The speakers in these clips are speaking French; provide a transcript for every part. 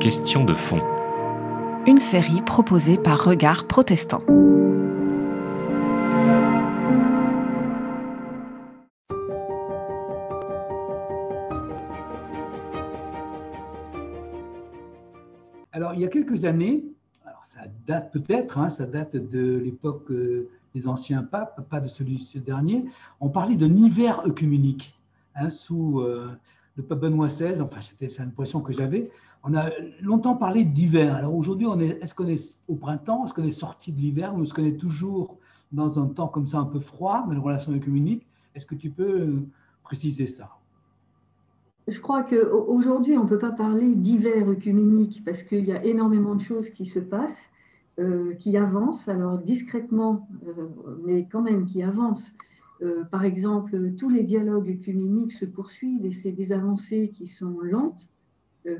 Question de fond. Une série proposée par Regard Protestant. Alors, il y a quelques années, alors ça date peut-être, hein, ça date de l'époque euh, des anciens papes, pas de celui ce dernier, on parlait d'un hiver œcuménique hein, sous euh, le pape Benoît XVI, enfin c'était l'impression que j'avais. On a longtemps parlé d'hiver. Alors aujourd'hui, est, est-ce qu'on est au printemps, est-ce qu'on est sorti de l'hiver? Ou est-ce qu'on est toujours dans un temps comme ça un peu froid dans les relations œcuméniques Est-ce que tu peux euh, préciser ça? Je crois qu'aujourd'hui, on ne peut pas parler d'hiver œcuménique parce qu'il y a énormément de choses qui se passent, euh, qui avancent, alors discrètement, euh, mais quand même qui avancent. Euh, par exemple, tous les dialogues œcuméniques se poursuivent et c'est des avancées qui sont lentes.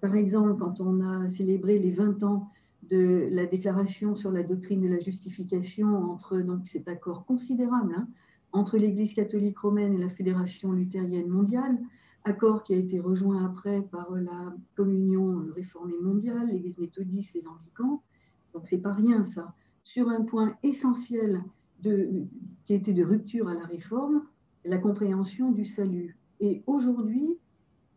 par exemple, quand on a célébré les 20 ans de la déclaration sur la doctrine de la justification entre donc cet accord considérable hein, entre l'Église catholique romaine et la Fédération luthérienne mondiale, accord qui a été rejoint après par la communion réformée mondiale, l'Église méthodiste, les anglicans. Donc c'est pas rien ça. Sur un point essentiel de, qui était de rupture à la réforme, la compréhension du salut. Et aujourd'hui,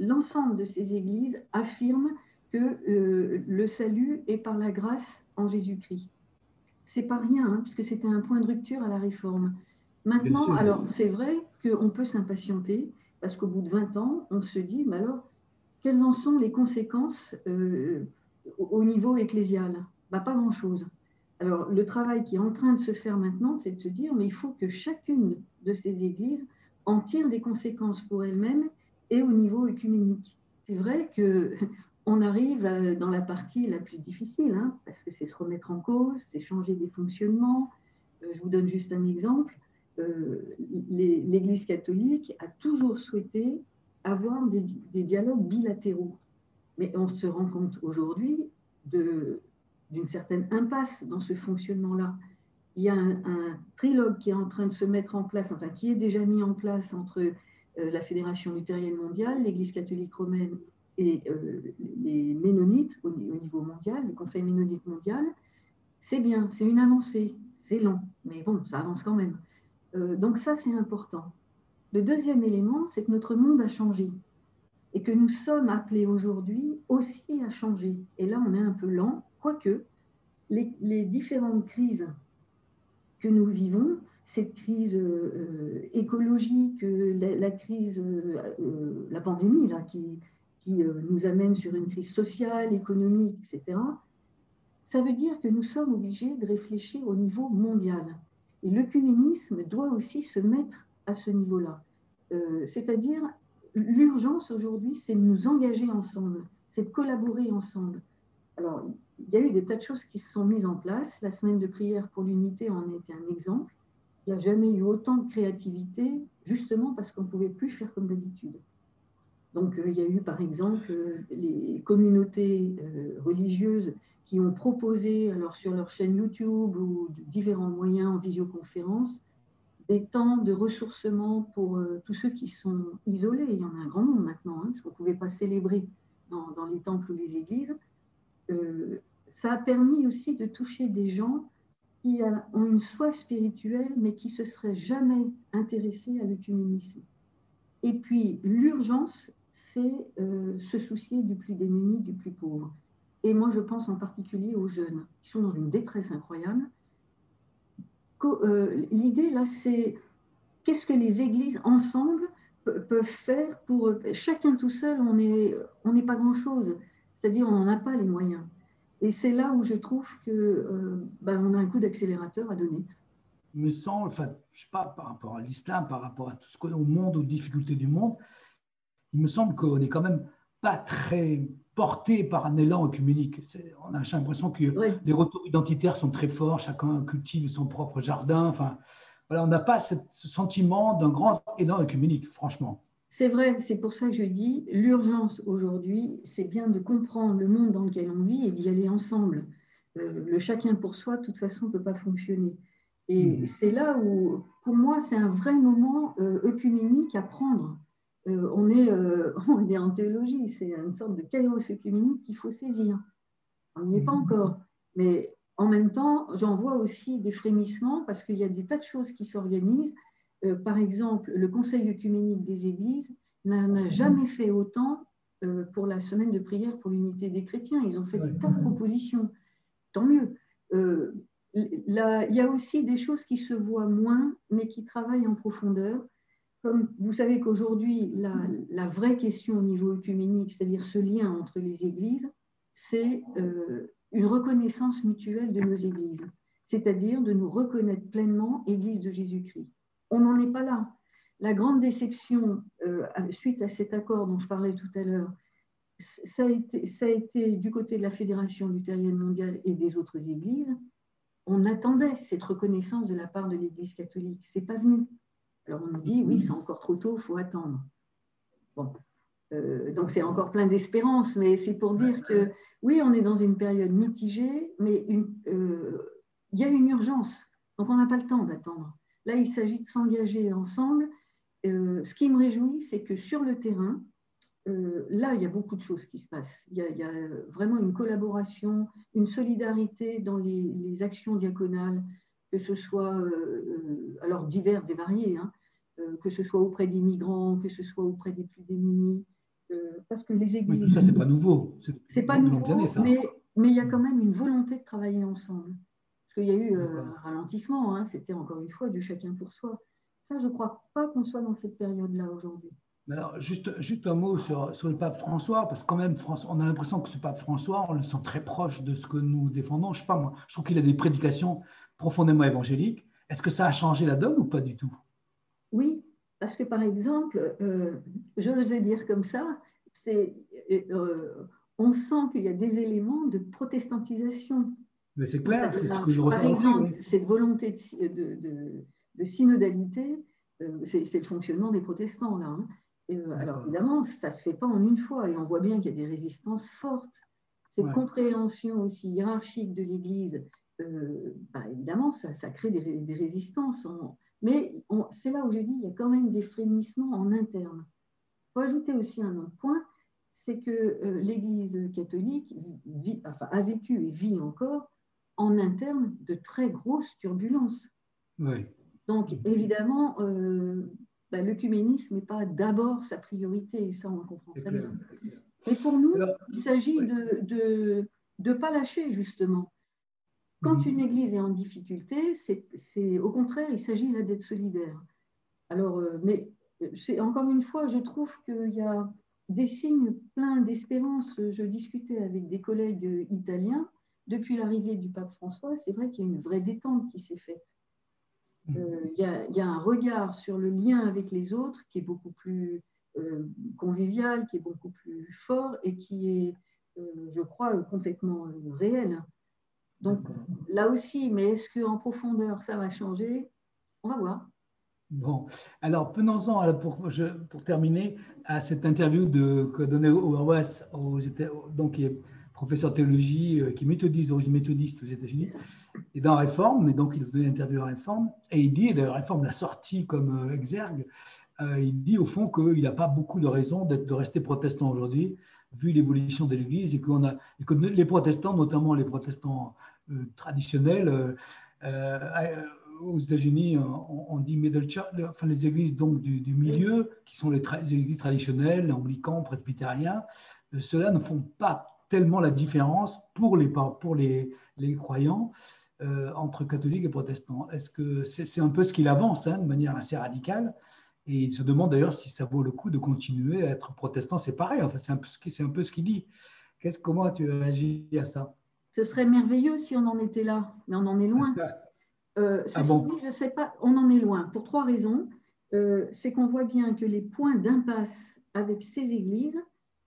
l'ensemble de ces églises affirment que euh, le salut est par la grâce en Jésus-Christ. C'est pas rien, hein, puisque c'était un point de rupture à la réforme. Maintenant, alors c'est vrai qu'on peut s'impatienter, parce qu'au bout de 20 ans, on se dit, mais alors, quelles en sont les conséquences euh, au niveau ecclésial? Bah, Pas grand-chose. Alors, le travail qui est en train de se faire maintenant, c'est de se dire, mais il faut que chacune de ces églises en tire des conséquences pour elle-même et au niveau œcuménique. C'est vrai que on arrive dans la partie la plus difficile, hein, parce que c'est se remettre en cause, c'est changer des fonctionnements. Euh, je vous donne juste un exemple. Euh, l'Église catholique a toujours souhaité avoir des, dialogues bilatéraux. Mais on se rend compte aujourd'hui d'une certaine impasse dans ce fonctionnement-là. Il y a un, trilogue qui est en train de se mettre en place, enfin qui est déjà mis en place entre euh, la Fédération luthérienne mondiale, l'Église catholique romaine et euh, les ménonites au, niveau mondial, le Conseil ménonite mondial. C'est bien, c'est une avancée, c'est lent, mais bon, ça avance quand même. Euh, donc ça, c'est important. Le deuxième élément, c'est que notre monde a changé et que nous sommes appelés aujourd'hui aussi à changer. Et là, on est un peu lent, quoique les, différentes crises que nous vivons, cette crise euh, écologique, la, crise, euh, la pandémie là, qui, qui nous amène sur une crise sociale, économique, etc., ça veut dire que nous sommes obligés de réfléchir au niveau mondial. Et l'œcuménisme doit aussi se mettre à ce niveau-là. Euh, c'est-à-dire, l'urgence aujourd'hui, c'est de nous engager ensemble, c'est de collaborer ensemble. Alors, il y a eu des tas de choses qui se sont mises en place. La semaine de prière pour l'unité en était un exemple. Il n'y a jamais eu autant de créativité, justement parce qu'on ne pouvait plus faire comme d'habitude. Donc, euh, il y a eu par exemple euh, les communautés religieuses qui ont proposé, alors sur leur chaîne YouTube ou différents moyens en visioconférence, des temps de ressourcement pour euh, tous ceux qui sont isolés. Il y en a un grand nombre maintenant, hein, parce qu'on ne pouvait pas célébrer dans, les temples ou les églises. Ça a permis aussi de toucher des gens qui ont une soif spirituelle, mais qui se seraient jamais intéressés à l'œcuménisme. Et puis, l'urgence, c'est euh, se soucier du plus démuni, du plus pauvre. Et moi, je pense en particulier aux jeunes qui sont dans une détresse incroyable. Euh, l'idée, là, c'est qu'est-ce que les églises, ensemble, peuvent faire pour... Chacun tout seul, on n'est pas grand-chose. C'est-à-dire, on n'en a pas les moyens. Et c'est là où je trouve qu'on euh, ben, on a un coup d'accélérateur à donner. Il me semble, enfin, je sais pas, par rapport à l'islam, par rapport à tout ce qu'on a au monde, aux difficultés du monde, il me semble qu'on n'est quand même pas très porté par un élan œcuménique. On a l'impression que les retours identitaires sont très forts, chacun cultive son propre jardin. Enfin, voilà, on n'a pas ce, sentiment d'un grand élan œcuménique, franchement. C'est vrai, c'est pour ça que je dis, l'urgence aujourd'hui, c'est bien de comprendre le monde dans lequel on vit et d'y aller ensemble. Euh, le chacun pour soi, de toute façon, ne peut pas fonctionner. Et mmh. c'est là où, pour moi, c'est un vrai moment euh, œcuménique à prendre. on, est, on est en théologie, c'est une sorte de chaos œcuménique qu'il faut saisir. On n'y est pas mhm. encore. Mais en même temps, j'en vois aussi des frémissements parce qu'il y a des tas de choses qui s'organisent. Euh, par exemple, le Conseil œcuménique des Églises n'a jamais fait autant euh, pour la semaine de prière pour l'unité des chrétiens. Ils ont fait des tas de propositions. Tant mieux. Euh, il y a aussi des choses qui se voient moins, mais qui travaillent en profondeur. Comme vous savez qu'aujourd'hui, la, la, vraie question au niveau œcuménique, c'est-à-dire ce lien entre les églises, c'est une reconnaissance mutuelle de nos églises, c'est-à-dire de nous reconnaître pleinement Église de Jésus-Christ. On n'en est pas là. La grande déception euh, suite à cet accord dont je parlais tout à l'heure, ça, a été, du côté de la Fédération luthérienne mondiale et des autres églises. On attendait cette reconnaissance de la part de l'Église catholique. C'est pas venu. Alors on nous dit oui, c'est encore trop tôt, faut attendre. Bon, euh, donc c'est encore plein d'espérance, mais c'est pour dire que oui, on est dans une période mitigée, mais euh, il y a une urgence. Donc, on n'a pas le temps d'attendre. Là, il s'agit de s'engager ensemble. Euh, ce qui me réjouit, c'est que sur le terrain, euh, là, il y a beaucoup de choses qui se passent. Il y a, vraiment une collaboration, une solidarité dans les, actions diaconales, que ce soit, alors diverses et variées, hein, que ce soit auprès des migrants, que ce soit auprès des plus démunis, parce que les églises. tout ça, c'est pas nouveau. C'est pas nouveau, mais, mais il y a quand même une volonté de travailler ensemble. Qu'il y a eu euh, un ralentissement, hein, c'était encore une fois du chacun pour soi. Ça, je ne crois pas qu'on soit dans cette période-là aujourd'hui. Alors, juste, juste un mot sur, sur, le pape François, parce que quand même, on a l'impression que ce pape François, on le sent très proche de ce que nous défendons. Je sais pas, moi, je trouve qu'il a des prédications profondément évangéliques. Est-ce que ça a changé la donne ou pas du tout? Oui, parce que, par exemple, euh, je vais dire comme ça, c'est, euh, on sent qu'il y a des éléments de protestantisation. Mais c'est clair, c'est ce que je ressens Par exemple, cette volonté de, de, synodalité, euh, c'est, le fonctionnement des protestants, là. Hein. alors évidemment, ça ne se fait pas en une fois, et on voit bien qu'il y a des résistances fortes. Cette compréhension aussi hiérarchique de l'Église, bah, évidemment, ça, ça crée des, des résistances. Mais c'est là où je dis il y a quand même des frémissements en interne. Il faut ajouter aussi un autre point, c'est que euh, l'Église catholique a vécu et vit encore en interne de très grosses turbulences. Donc évidemment, euh, bah, l'œcuménisme n'est pas d'abord sa priorité, et ça on le comprend très bien. Mais pour nous, il s'agit de ne pas lâcher justement. Quand une Église est en difficulté, c'est au contraire, il s'agit là d'être solidaire. Alors, euh, mais encore une fois, je trouve qu'il y a des signes pleins d'espérance. Je discutais avec des collègues italiens. Depuis l'arrivée du pape François, c'est vrai qu'il y a une vraie détente qui s'est faite. Mhm. Euh, il, y a, un regard sur le lien avec les autres qui est beaucoup plus euh, convivial, qui est beaucoup plus fort et qui est, je crois, complètement réel. Donc là aussi, mais est-ce qu'en profondeur, ça va changer? On va voir. Bon, alors venons-en pour, pour, terminer à cette interview de, que donnait Owerwas, donc qui est professeur de théologie, euh, qui est méthodiste, d'origine méthodiste aux États-Unis, et dans Réforme, mais donc il a donné une interview à Réforme, et il dit, et d'ailleurs Réforme l'a sorti comme euh, exergue, euh, il dit au fond qu'il n'a pas beaucoup de raisons de rester protestant aujourd'hui, vu l'évolution de l'Église, et, qu'on a, et que les protestants, notamment les protestants euh, traditionnelles. Euh, euh, aux États-Unis, on, dit middle church, enfin les églises donc du, milieu, qui sont les, églises traditionnelles, anglicans, presbytériens, ceux-là ne font pas tellement la différence pour les, pour les, les croyants entre catholiques et protestants. Est-ce que c'est un peu ce qu'il avance hein, de manière assez radicale Et il se demande d'ailleurs si ça vaut le coup de continuer à être protestant. C'est pareil, enfin, c'est un, un, peu ce qu'il dit. Qu'est-ce, comment tu réagis à ça? Ce serait merveilleux si on en était là, mais on en est loin. Euh, ah je ne sais pas, on en est loin pour trois raisons. Euh, c'est qu'on voit bien que les points d'impasse avec ces églises,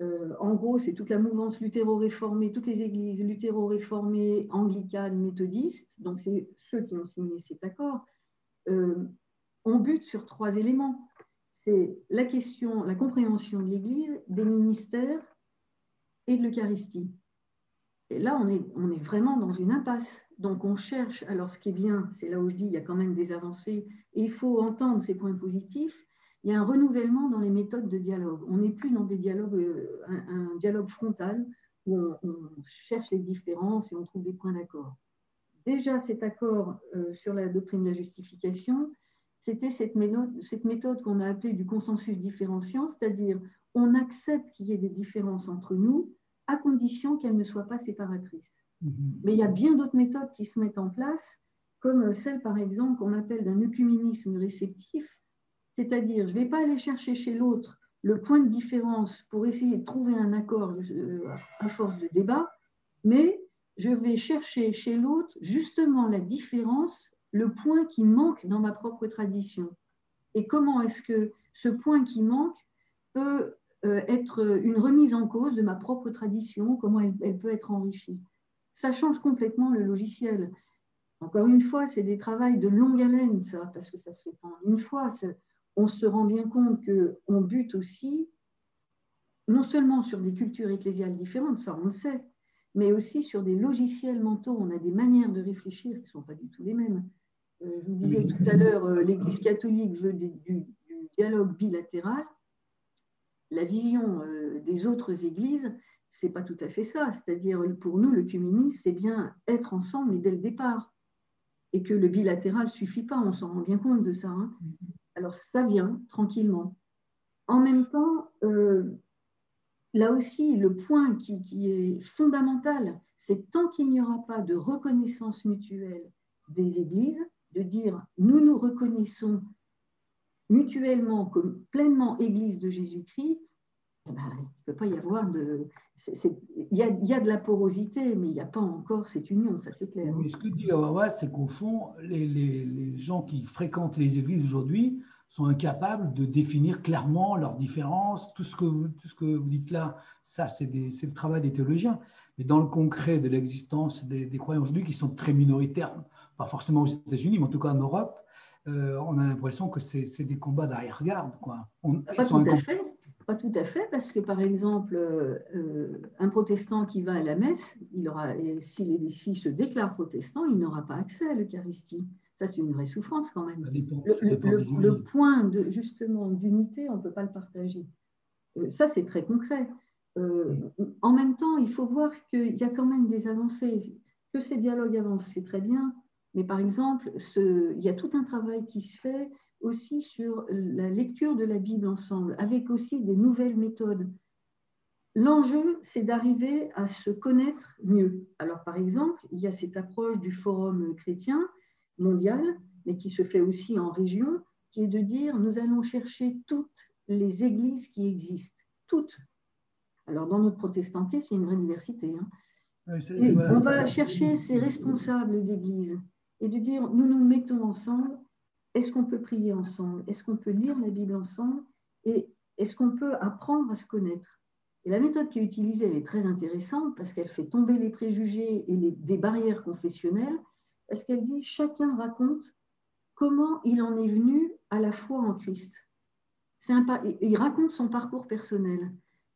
euh, en gros, c'est toute la mouvance luthéro-réformée, toutes les églises luthéro-réformées, anglicanes, méthodistes, donc c'est ceux qui ont signé cet accord, on bute sur trois éléments. C'est la question, la compréhension de l'Église, des ministères et de l'Eucharistie. Et là, on est, on est vraiment dans une impasse. Donc, on cherche. Alors, ce qui est bien, c'est là où je dis il y a quand même des avancées et il faut entendre ces points positifs. Il y a un renouvellement dans les méthodes de dialogue. On n'est plus dans des dialogues, euh, un, dialogue frontal où on, cherche les différences et on trouve des points d'accord. Déjà, cet accord euh, sur la doctrine de la justification, c'était cette méthode, qu'on a appelée du consensus différenciant, c'est-à-dire on accepte qu'il y ait des différences entre nous à condition qu'elles ne soient pas séparatrices. Mm-hmm. Mais il y a bien d'autres méthodes qui se mettent en place, comme celle, par exemple, qu'on appelle d'un œcuménisme réceptif, c'est-à-dire je ne vais pas aller chercher chez l'autre le point de différence pour essayer de trouver un accord euh, à force de débat, mais je vais chercher chez l'autre justement la différence le point qui manque dans ma propre tradition. Et comment est-ce que ce point qui manque peut euh, être une remise en cause de ma propre tradition, comment elle, peut être enrichie. Ça change complètement le logiciel. Encore une fois, c'est des travaux de longue haleine, ça, parce que ça se fait pas une fois. On se rend bien compte qu'on bute aussi, non seulement sur des cultures ecclésiales différentes, ça on le sait, mais aussi sur des logiciels mentaux. On a des manières de réfléchir qui ne sont pas du tout les mêmes. Euh, je vous disais tout à l'heure, euh, l'Église catholique veut du, dialogue bilatéral. La vision euh, des autres églises, c'est pas tout à fait ça. C'est-à-dire, pour nous, le communisme, c'est bien être ensemble, mais dès le départ. Et que le bilatéral suffit pas, on s'en rend bien compte de ça. Hein. Alors, ça vient tranquillement. En même temps, là aussi, le point qui est fondamental, c'est tant qu'il n'y aura pas de reconnaissance mutuelle des églises, de dire nous nous reconnaissons mutuellement comme pleinement Église de Jésus-Christ, eh ben, il ne peut pas y avoir de. Il, y a, de la porosité, mais il n'y a pas encore cette union, ça c'est clair. Mais ce que dit Awawa, c'est qu'au fond, les, les, gens qui fréquentent les églises aujourd'hui sont incapables de définir clairement leurs différences. Tout ce que vous, tout ce que vous dites là, ça c'est le travail des théologiens. Mais dans le concret de l'existence des, des croyants aujourd'hui qui sont très minoritaires, pas forcément aux États-Unis, mais en tout cas en Europe, euh, on a l'impression que c'est des combats d'arrière-garde. Pas, tout à fait. Pas tout à fait, parce que par exemple, euh, un protestant qui va à la messe, il aura, s'il se déclare protestant, il n'aura pas accès à l'Eucharistie. Ça, c'est une vraie souffrance quand même. le, point de, justement d'unité, on ne peut pas le partager. Euh, ça, c'est très concret. en même temps, il faut voir qu'il y a quand même des avancées. Que ces dialogues avancent, c'est très bien, mais par exemple, il y a tout un travail qui se fait aussi sur la lecture de la Bible ensemble, avec aussi des nouvelles méthodes. L'enjeu, c'est d'arriver à se connaître mieux. Alors, par exemple, il y a cette approche du forum chrétien mondial, mais qui se fait aussi en région, qui est de dire, nous allons chercher toutes les églises qui existent, toutes. Alors, dans notre protestantisme, il y a une vraie diversité. Hein. on va chercher ces responsables d'églises et de dire nous nous mettons ensemble, est-ce qu'on peut prier ensemble? Est-ce qu'on peut lire la Bible ensemble? Et est-ce qu'on peut apprendre à se connaître? Et la méthode qui est utilisée, elle est très intéressante parce qu'elle fait tomber les préjugés et les, barrières confessionnelles, parce qu'elle dit chacun raconte comment il en est venu à la foi en Christ. Il raconte son parcours personnel.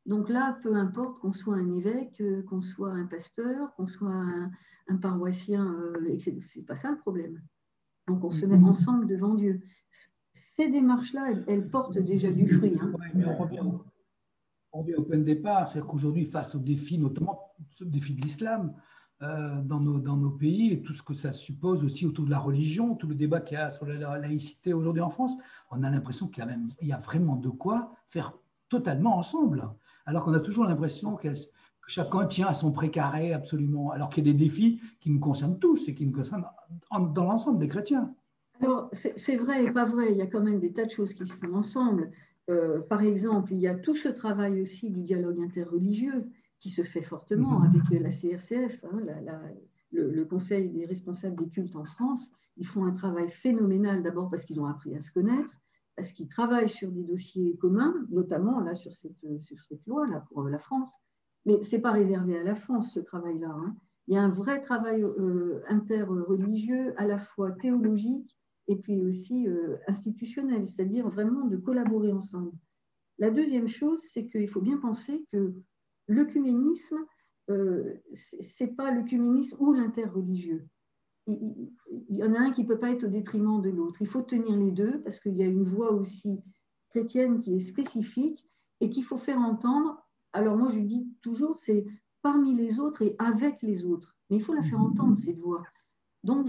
Donc là, peu importe qu'on soit un évêque, euh, qu'on soit un pasteur, qu'on soit un, paroissien, euh, c'est pas ça le problème. Donc on se met mhm. ensemble devant Dieu. Ces démarches-là, elles, portent déjà du fruit. Hein. mais on revient, au point de départ, c'est-à-dire qu'aujourd'hui, face aux défis, notamment ce défi de l'islam, euh, dans, nos, dans nos pays et tout ce que ça suppose aussi autour de la religion, tout le débat qu'il y a sur la laïcité aujourd'hui en France, on a l'impression qu'il y, a même, il y a vraiment de quoi faire totalement ensemble, alors qu'on a toujours l'impression que chacun tient à son précaré absolument, alors qu'il y a des défis qui nous concernent tous et qui nous concernent dans l'ensemble des chrétiens. Alors, c'est vrai et pas vrai, il y a quand même des tas de choses qui se font ensemble. Euh, par exemple, il y a tout ce travail aussi du dialogue interreligieux qui se fait fortement mhm. avec la CRCF, hein, le, le, Conseil des responsables des cultes en France. Ils font un travail phénoménal, d'abord parce qu'ils ont appris à se connaître, parce qu'ils travaillent sur des dossiers communs, notamment là sur cette, sur cette loi là pour la France. Mais ce n'est pas réservé à la France, ce travail-là. Hein. Il y a un vrai travail euh, interreligieux, à la fois théologique et puis aussi euh, institutionnel, c'est-à-dire vraiment de collaborer ensemble. La deuxième chose, c'est qu'il faut bien penser que l'œcuménisme, euh, ce n'est pas l'œcuménisme ou l'interreligieux il y en a un qui ne peut pas être au détriment de l'autre. Il faut tenir les deux parce qu'il y a une voie aussi chrétienne qui est spécifique et qu'il faut faire entendre. Alors moi, je dis toujours, c'est parmi les autres et avec les autres. Mais il faut la faire entendre, cette voix. Donc,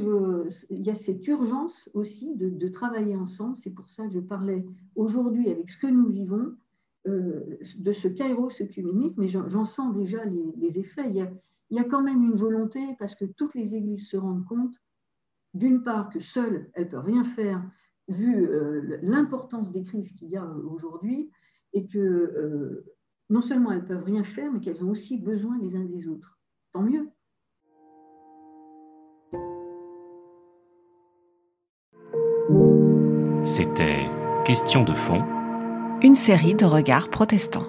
il y a cette urgence aussi de, travailler ensemble. C'est pour ça que je parlais aujourd'hui avec ce que nous vivons, euh, de ce kairos œcuménique, mais j'en sens déjà les, effets. Il y, a, quand même une volonté, parce que toutes les églises se rendent compte, d'une part, que seules, elles ne peuvent rien faire, vu euh, l'importance des crises qu'il y a aujourd'hui, et que euh, non seulement elles ne peuvent rien faire, mais qu'elles ont aussi besoin les uns des autres. Tant mieux. C'était Question de fond. Une série de regards protestants.